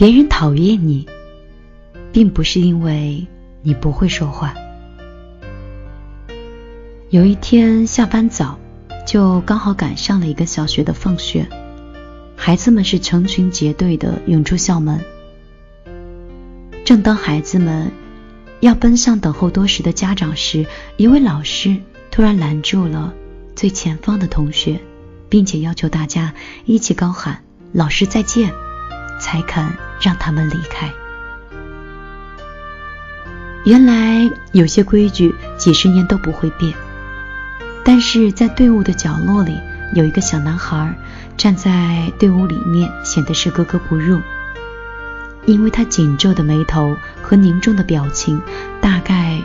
别人讨厌你，并不是因为你不会说话。有一天下班早，就刚好赶上了一个小学的放学，孩子们是成群结队的涌出校门。正当孩子们要奔向等候多时的家长时，一位老师突然拦住了最前方的同学，并且要求大家一起高喊“老师再见”，才肯让他们离开。原来有些规矩几十年都不会变，但是在队伍的角落里，有一个小男孩站在队伍里面，显得是格格不入。因为他紧皱的眉头和凝重的表情，大概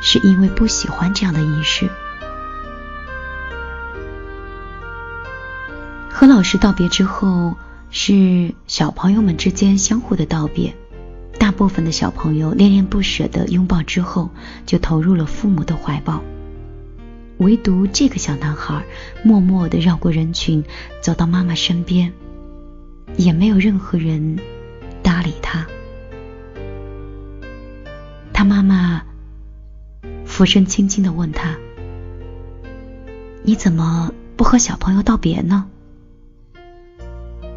是因为不喜欢这样的仪式。和老师道别之后，是小朋友们之间相互的道别。大部分的小朋友恋恋不舍的拥抱之后，就投入了父母的怀抱。唯独这个小男孩默默的绕过人群，走到妈妈身边，也没有任何人。搭理他，他妈妈俯身轻轻的问他：“你怎么不和小朋友道别呢？”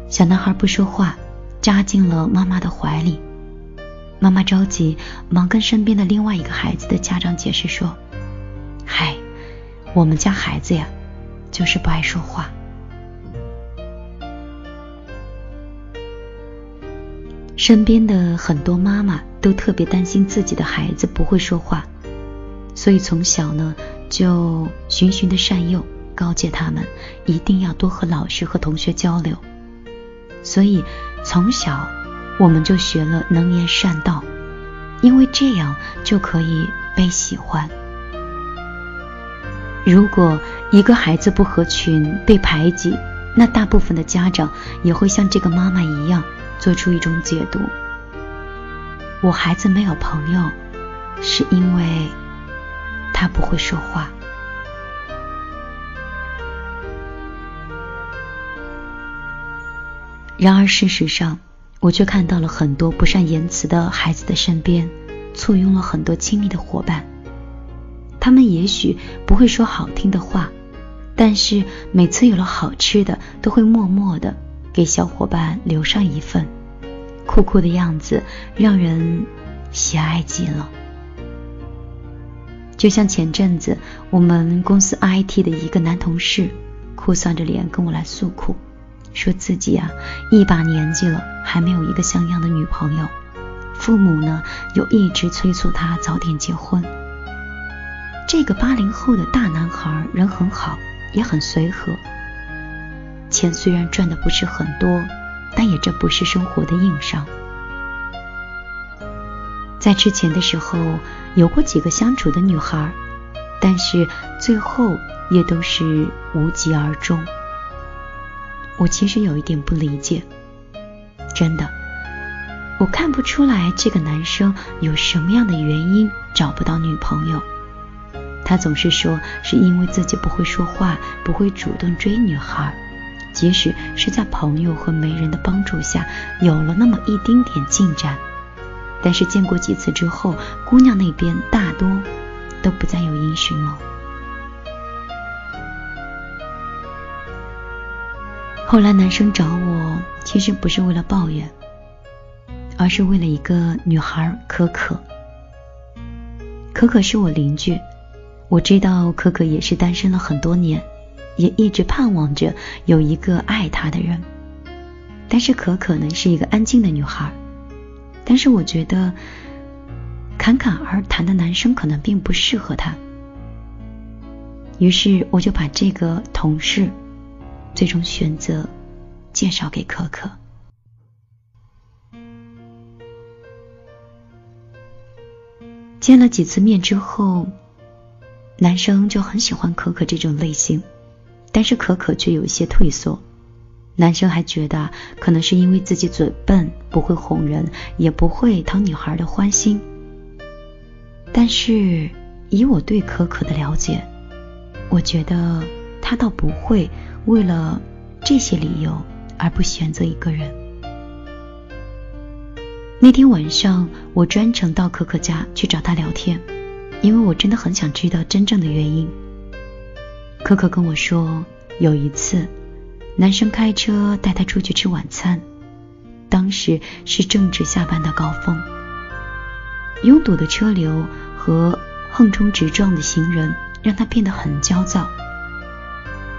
小男孩不说话，扎进了妈妈的怀里。妈妈着急，忙跟身边的另外一个孩子的家长解释说：“嗨，我们家孩子呀，就是不爱说话。”身边的很多妈妈都特别担心自己的孩子不会说话，所以从小呢就循循的善诱，告诫他们一定要多和老师和同学交流。所以从小我们就学了能言善道，因为这样就可以被喜欢。如果一个孩子不合群被排挤，那大部分的家长也会像这个妈妈一样。做出一种解读：我孩子没有朋友，是因为他不会说话。然而事实上，我却看到了很多不善言辞的孩子的身边，簇拥了很多亲密的伙伴。他们也许不会说好听的话，但是每次有了好吃的，都会默默的。给小伙伴留上一份，酷酷的样子让人喜爱极了。就像前阵子我们公司 IT 的一个男同事，哭丧着脸跟我来诉苦，说自己啊一把年纪了还没有一个像样的女朋友，父母呢又一直催促他早点结婚。这个八零后的大男孩人很好，也很随和。钱虽然赚的不是很多，但也这不是生活的硬伤。在之前的时候有过几个相处的女孩，但是最后也都是无疾而终。我其实有一点不理解，真的，我看不出来这个男生有什么样的原因找不到女朋友。他总是说是因为自己不会说话，不会主动追女孩。即使是在朋友和媒人的帮助下有了那么一丁点进展，但是见过几次之后，姑娘那边大多都不再有音讯了。后来男生找我，其实不是为了抱怨，而是为了一个女孩可可。可可是我邻居，我知道可可也是单身了很多年。也一直盼望着有一个爱她的人，但是可可能是一个安静的女孩，但是我觉得侃侃而谈的男生可能并不适合她，于是我就把这个同事最终选择介绍给可可。见了几次面之后，男生就很喜欢可可这种类型。但是可可却有一些退缩，男生还觉得可能是因为自己嘴笨，不会哄人，也不会讨女孩的欢心。但是以我对可可的了解，我觉得他倒不会为了这些理由而不选择一个人。那天晚上，我专程到可可家去找他聊天，因为我真的很想知道真正的原因。可可跟我说，有一次，男生开车带她出去吃晚餐，当时是正值下班的高峰，拥堵的车流和横冲直撞的行人让她变得很焦躁。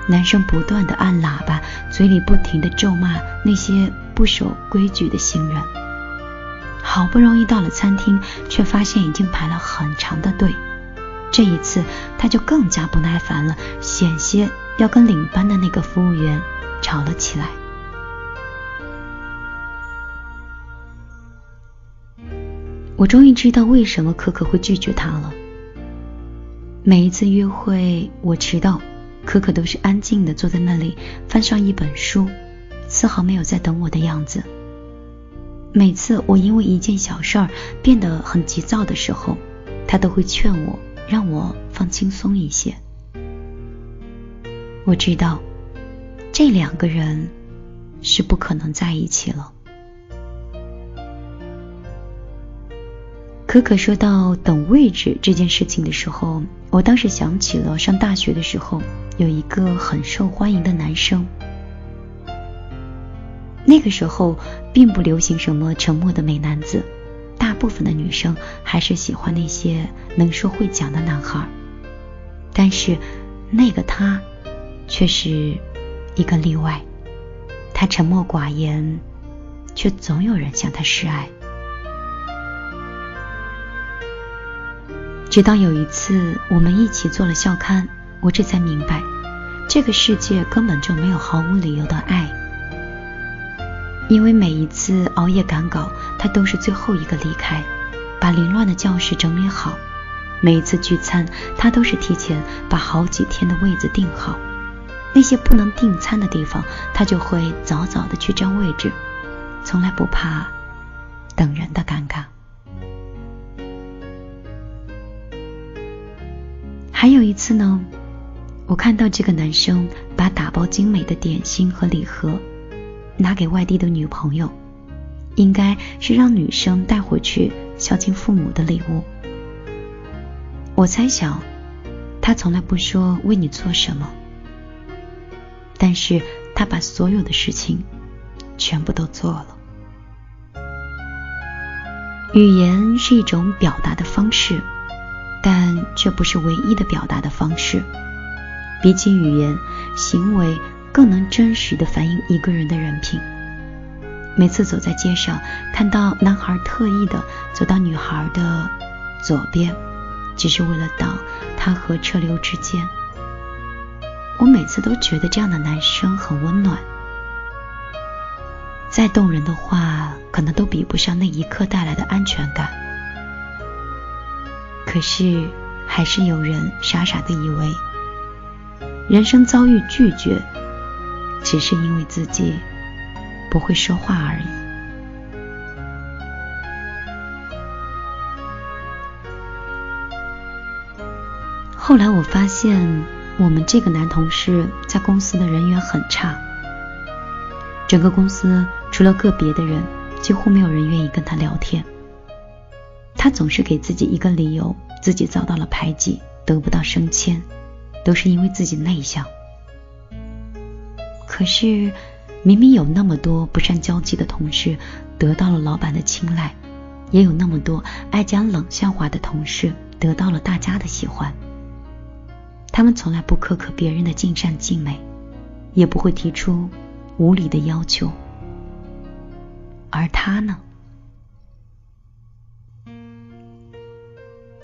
男生不断的按喇叭，嘴里不停的咒骂那些不守规矩的行人。好不容易到了餐厅，却发现已经排了很长的队。这一次，他就更加不耐烦了，险些要跟领班的那个服务员吵了起来。我终于知道为什么可可会拒绝他了。每一次约会，我迟到，可可都是安静的坐在那里，翻上一本书，丝毫没有在等我的样子。每次我因为一件小事儿变得很急躁的时候，他都会劝我，让我放轻松一些。我知道，这两个人是不可能在一起了。可可说到等位置这件事情的时候，我当时想起了上大学的时候，有一个很受欢迎的男生。那个时候并不流行什么沉默的美男子，大部分的女生还是喜欢那些能说会讲的男孩。但是那个他却是一个例外，他沉默寡言，却总有人向他示爱。直到有一次我们一起做了校刊，我这才明白，这个世界根本就没有毫无理由的爱。因为每一次熬夜赶稿，他都是最后一个离开，把凌乱的教室整理好；每一次聚餐，他都是提前把好几天的位子订好。那些不能订餐的地方，他就会早早的去占位置，从来不怕等人的尴尬。还有一次呢，我看到这个男生把打包精美的点心和礼盒。拿给外地的女朋友，应该是让女生带回去孝敬父母的礼物。我猜想，他从来不说为你做什么，但是他把所有的事情全部都做了。语言是一种表达的方式，却不是唯一的表达的方式。比起语言，行为。更能真实的反映一个人的人品。每次走在街上，看到男孩特意的走到女孩的左边，只是为了挡他和车流之间，我每次都觉得这样的男生很温暖。再动人的话，可能都比不上那一刻带来的安全感。可是，还是有人傻傻的以为，人生遭遇拒绝。只是因为自己不会说话而已。后来我发现，我们这个男同事在公司的人缘很差，整个公司除了个别的人，几乎没有人愿意跟他聊天。他总是给自己一个理由，自己遭到了排挤，得不到升迁，都是因为自己内向。可是，明明有那么多不善交际的同事得到了老板的青睐，也有那么多爱讲冷笑话的同事得到了大家的喜欢。他们从来不苛刻别人的尽善尽美，也不会提出无理的要求。而他呢？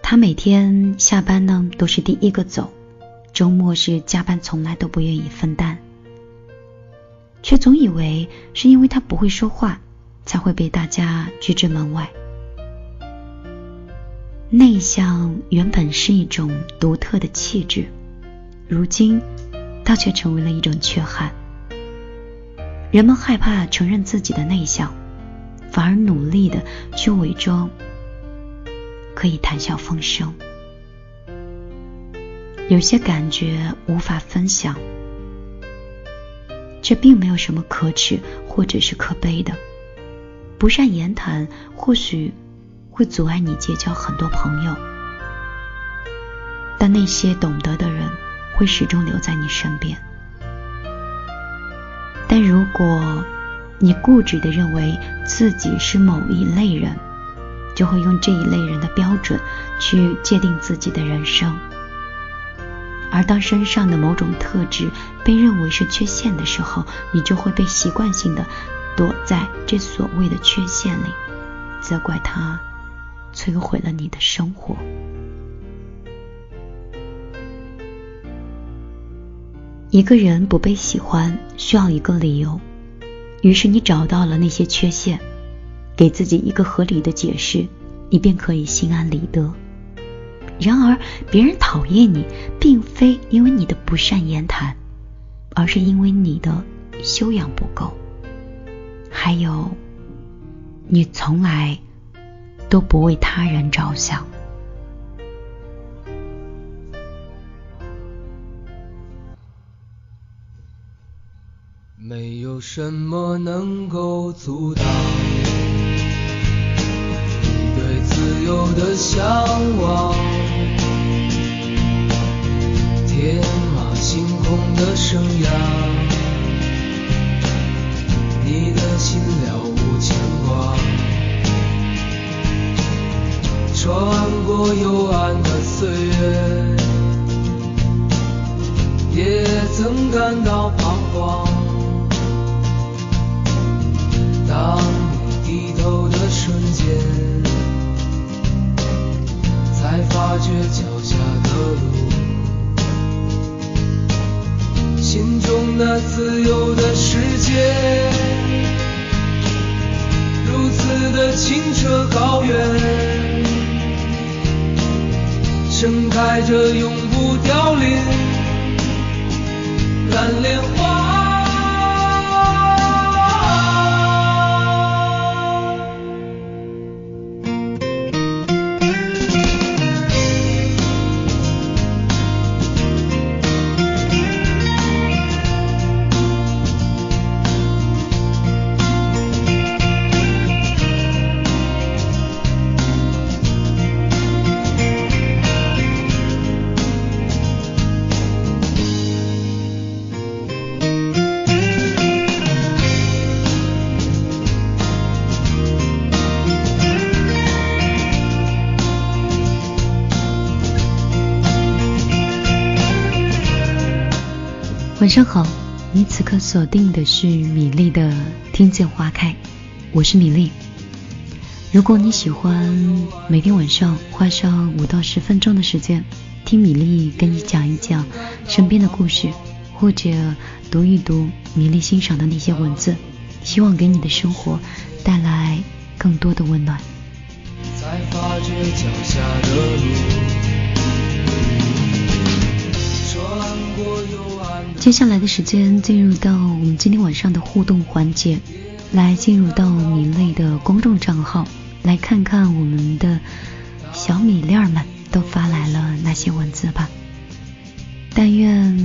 他每天下班呢都是第一个走，周末是加班从来都不愿意分担。却总以为是因为他不会说话，才会被大家拒之门外。内向原本是一种独特的气质，如今倒却成为了一种缺憾。人们害怕承认自己的内向，反而努力的去伪装，可以谈笑风生。有些感觉无法分享。这并没有什么可耻或者是可悲的，不善言谈或许会阻碍你结交很多朋友，但那些懂得的人会始终留在你身边。但如果你固执的认为自己是某一类人，就会用这一类人的标准去界定自己的人生。而当身上的某种特质被认为是缺陷的时候，你就会被习惯性的躲在这所谓的缺陷里，责怪它摧毁了你的生活。一个人不被喜欢需要一个理由，于是你找到了那些缺陷，给自己一个合理的解释，你便可以心安理得。然而，别人讨厌你，并非因为你的不善言谈，而是因为你的修养不够，还有你从来都不为他人着想。没有什么能够阻挡的向往。盛开着永不凋零蓝莲花。晚上好，你此刻锁定的是米粒的《听见花开》，我是米粒。如果你喜欢每天晚上花上五到十分钟的时间听米粒跟你讲一讲身边的故事，或者读一读米粒欣赏的那些文字，希望给你的生活带来更多的温暖。才发觉脚下的路接下来的时间进入到我们今天晚上的互动环节，来进入到米粒的公众账号，来看看我们的小米粒儿们都发来了哪些文字吧。但愿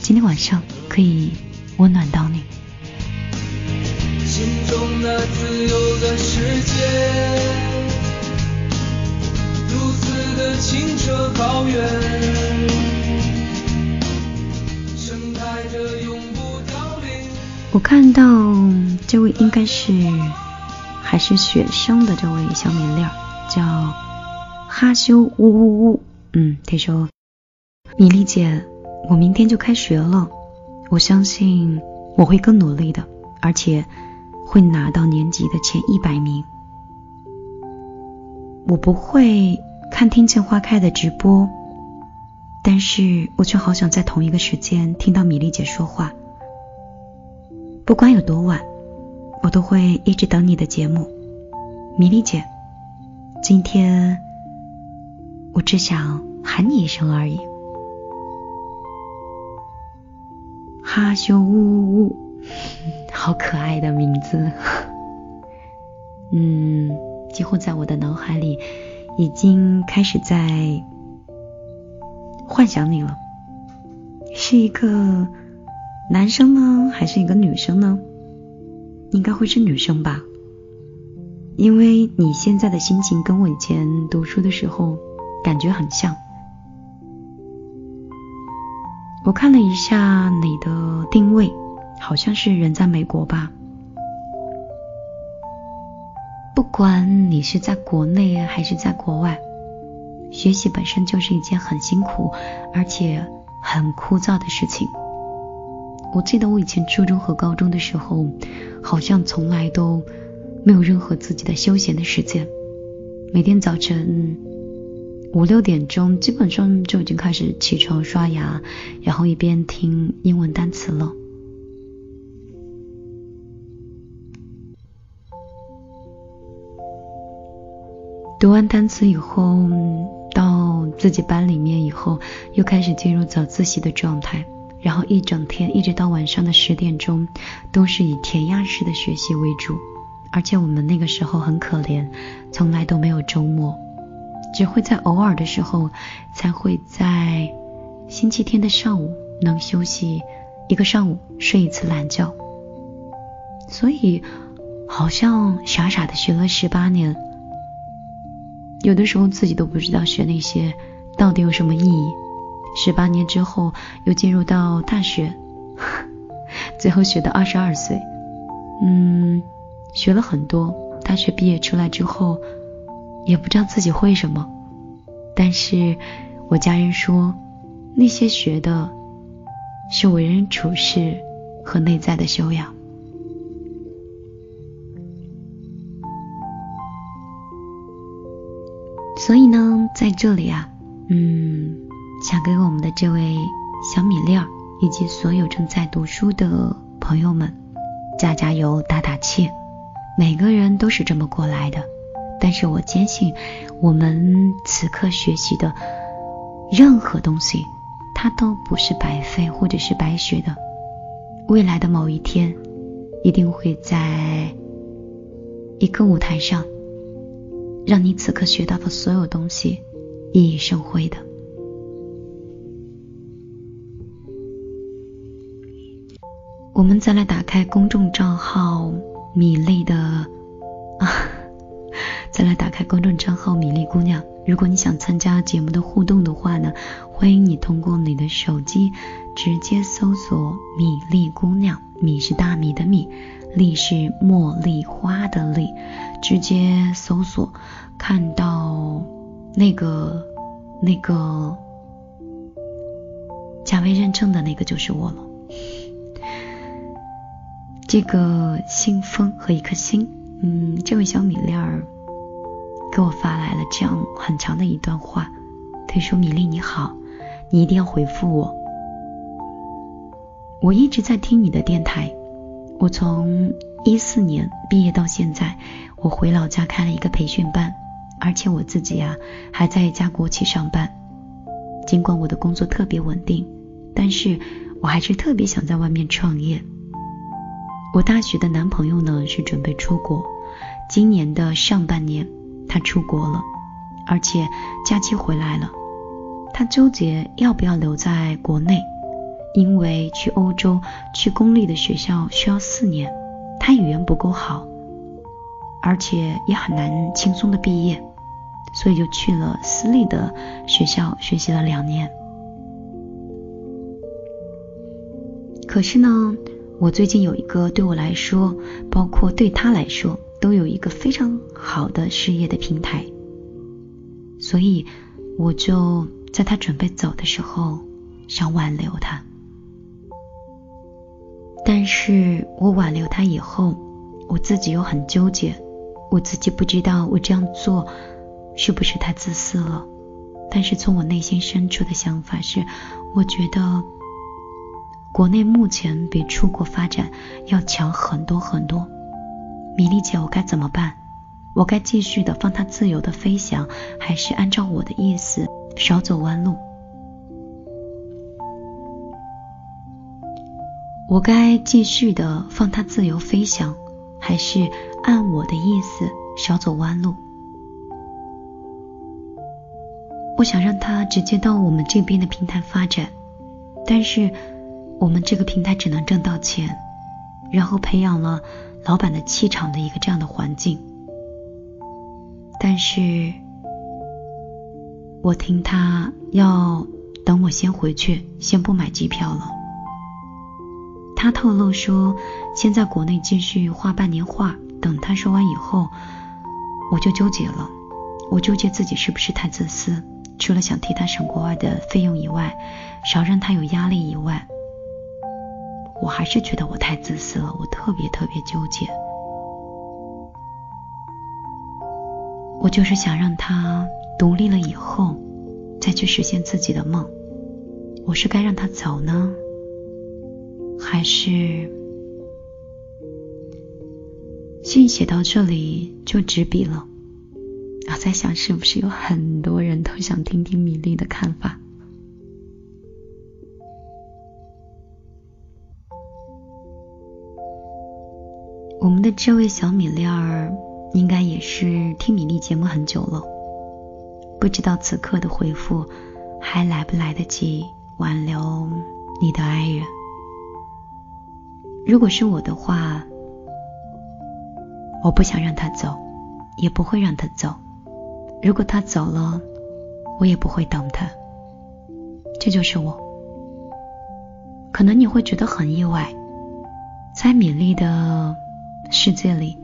今天晚上可以温暖到你。心中那自由的世界，如此的清澈高远。我看到这位应该是还是学生的这位小米粒，叫哈修呜呜呜。嗯，他说：“米粒姐，我明天就开学了，我相信我会更努力的，而且会拿到年级的前一百名。我不会看听见花开的直播，但是我却好想在同一个时间听到米粒姐说话。”不管有多晚，我都会一直等你的节目，米粒姐。今天我只想喊你一声而已。哈咻呜呜呜，好可爱的名字。嗯，几乎在我的脑海里已经开始在幻想你了，是一个。男生呢，还是一个女生呢？应该会是女生吧。因为你现在的心情跟我以前读书的时候感觉很像。我看了一下你的定位，好像是人在美国吧。不管你是在国内还是在国外，学习本身就是一件很辛苦而且很枯燥的事情。我记得我以前初中和高中的时候，好像从来都没有任何自己的休闲的时间。每天早晨五六点钟，基本上就已经开始起床刷牙，然后一边听英文单词了。读完单词以后，自己班里面以后，又开始进入早自习的状态。然后一整天一直到晚上的十点钟，都是以填鸭式的学习为主，而且我们那个时候很可怜，从来都没有周末，只会在偶尔的时候才会在星期天的上午能休息一个上午睡一次懒觉，所以好像傻傻的学了十八年，有的时候自己都不知道学那些到底有什么意义。十八年之后，又进入到大学，最后学到二十二岁，嗯，学了很多。大学毕业出来之后，也不知道自己会什么，但是我家人说，那些学的是为人处事和内在的修养。所以呢，在这里啊，嗯。想给我们的这位小米粒儿以及所有正在读书的朋友们加加油、打打气。每个人都是这么过来的，但是我坚信，我们此刻学习的任何东西，它都不是白费或者是白学的。未来的某一天，一定会在一个舞台上，让你此刻学到的所有东西熠熠生辉的。我们再来打开公众账号米粒的啊，再来打开公众账号米粒姑娘。如果你想参加节目的互动的话呢，欢迎你通过你的手机直接搜索“米粒姑娘”，米是大米的米，粒是茉莉花的粒，直接搜索看到那个那个加微认证的那个就是我了。这个信封和一颗心，嗯，这位小米粒儿给我发来了这样很长的一段话。他说：“米粒你好，你一定要回复我。我一直在听你的电台，我从一四年毕业到现在，我回老家开了一个培训班，而且我自己啊还在一家国企上班。尽管我的工作特别稳定，但是我还是特别想在外面创业。”我大学的男朋友呢是准备出国，今年的上半年他出国了，而且假期回来了，他纠结要不要留在国内，因为去欧洲去公立的学校需要四年，他语言不够好，而且也很难轻松的毕业，所以就去了私立的学校学习了两年。可是呢？我最近有一个对我来说，包括对他来说，都有一个非常好的事业的平台，所以我就在他准备走的时候想挽留他。但是我挽留他以后，我自己又很纠结，我自己不知道我这样做是不是太自私了。但是从我内心深处的想法是，我觉得。国内目前比出国发展要强很多很多，米粒姐，我该怎么办？我该继续的放他自由的飞翔，还是按照我的意思少走弯路？我该继续的放他自由飞翔，还是按我的意思少走弯路？我想让他直接到我们这边的平台发展，但是。我们这个平台只能挣到钱，然后培养了老板的气场的一个这样的环境，但是我听他要等我先回去，先不买机票了。他透露说，先在国内继续画半年画，等他说完以后，我就纠结了。我纠结自己是不是太自私，除了想替他省国外的费用以外，少让他有压力以外，我还是觉得我太自私了。我特别特别纠结。我就是想让他独立了以后，再去实现自己的梦。我是该让他走呢，还是……信写到这里就执笔了。我在想，是不是有很多人都想听听米粒的看法？我们的这位小米粒儿。应该也是听米粒节目很久了，不知道此刻的回复还来不来得及挽留你的爱人。如果是我的话，我不想让他走，也不会让他走。如果他走了，我也不会等他。这就是我。可能你会觉得很意外，在米粒的世界里。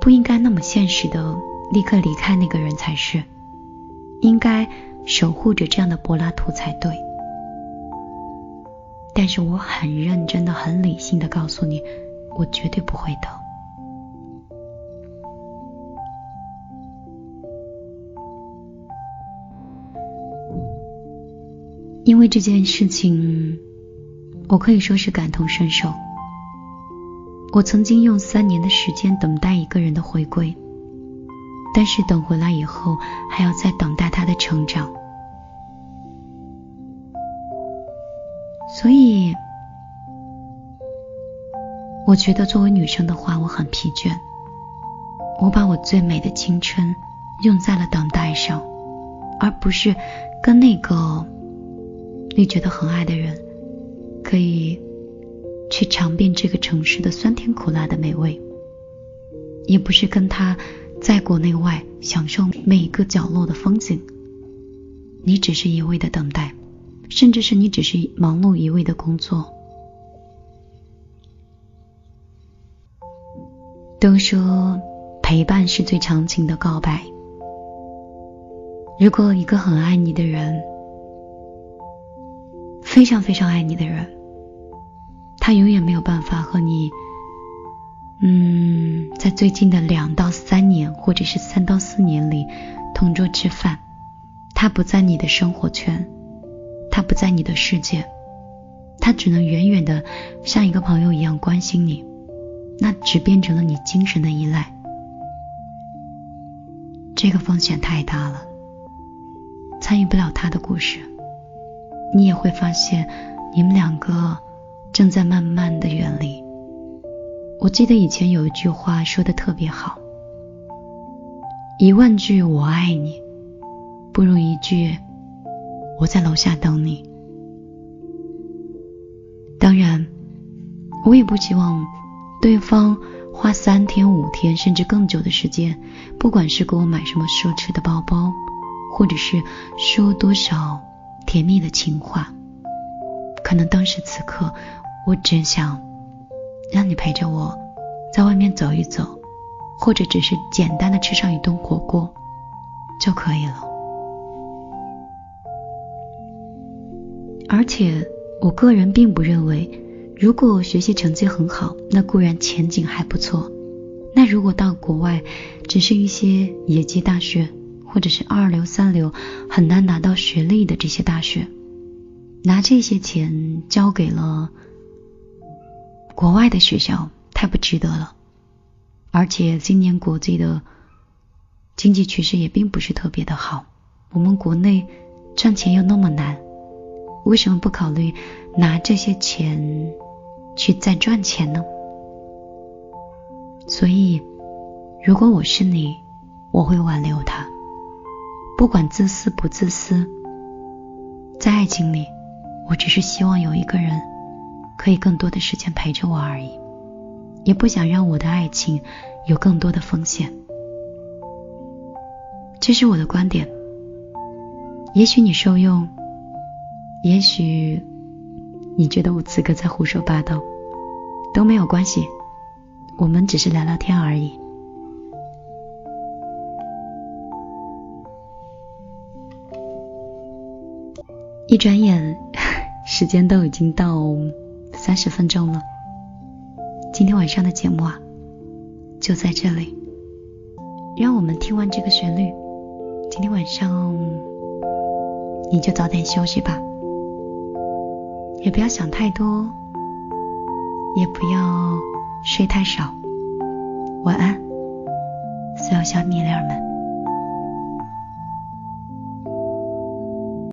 不应该那么现实的立刻离开那个人才是，应该守护着这样的柏拉图才对。但是我很认真的、很理性的告诉你，我绝对不会等。因为这件事情，我可以说是感同身受。我曾经用三年的时间等待一个人的回归，但是等回来以后，还要再等待他的成长。所以，我觉得作为女生的话，我很疲倦。我把我最美的青春用在了等待上，而不是跟那个你觉得很爱的人可以。去尝遍这个城市的酸甜苦辣的美味，也不是跟他在国内外享受每一个角落的风景。你只是一味的等待，甚至是你只是忙碌一味的工作。都说陪伴是最长情的告白。如果一个很爱你的人，非常非常爱你的人。他永远没有办法和你，嗯，在最近的两到三年，或者是三到四年里同桌吃饭。他不在你的生活圈，他不在你的世界，他只能远远的像一个朋友一样关心你，那只变成了你精神的依赖。这个风险太大了，参与不了他的故事，你也会发现你们两个。正在慢慢的远离。我记得以前有一句话说的特别好：一万句我爱你，不如一句我在楼下等你。当然，我也不希望对方花三天、五天甚至更久的时间，不管是给我买什么奢侈的包包，或者是说多少甜蜜的情话。可能当时此刻，我只想让你陪着我，在外面走一走，或者只是简单的吃上一顿火锅就可以了。而且，我个人并不认为，如果学习成绩很好，那固然前景还不错。那如果到国外，只是一些野鸡大学，或者是二流、三流，很难拿到学历的这些大学。拿这些钱交给了国外的学校，太不值得了。而且今年国际的经济趋势也并不是特别的好，我们国内赚钱又那么难，为什么不考虑拿这些钱去再赚钱呢？所以，如果我是你，我会挽留他，不管自私不自私，在爱情里。我只是希望有一个人可以更多的时间陪着我而已，也不想让我的爱情有更多的风险。这是我的观点，也许你受用，也许你觉得我此刻在胡说八道，都没有关系，我们只是聊聊天而已。一转眼，时间都已经到三十分钟了。今天晚上的节目啊，就在这里。让我们听完这个旋律，今天晚上你就早点休息吧，也不要想太多，也不要睡太少。晚安，所有小米粒儿们。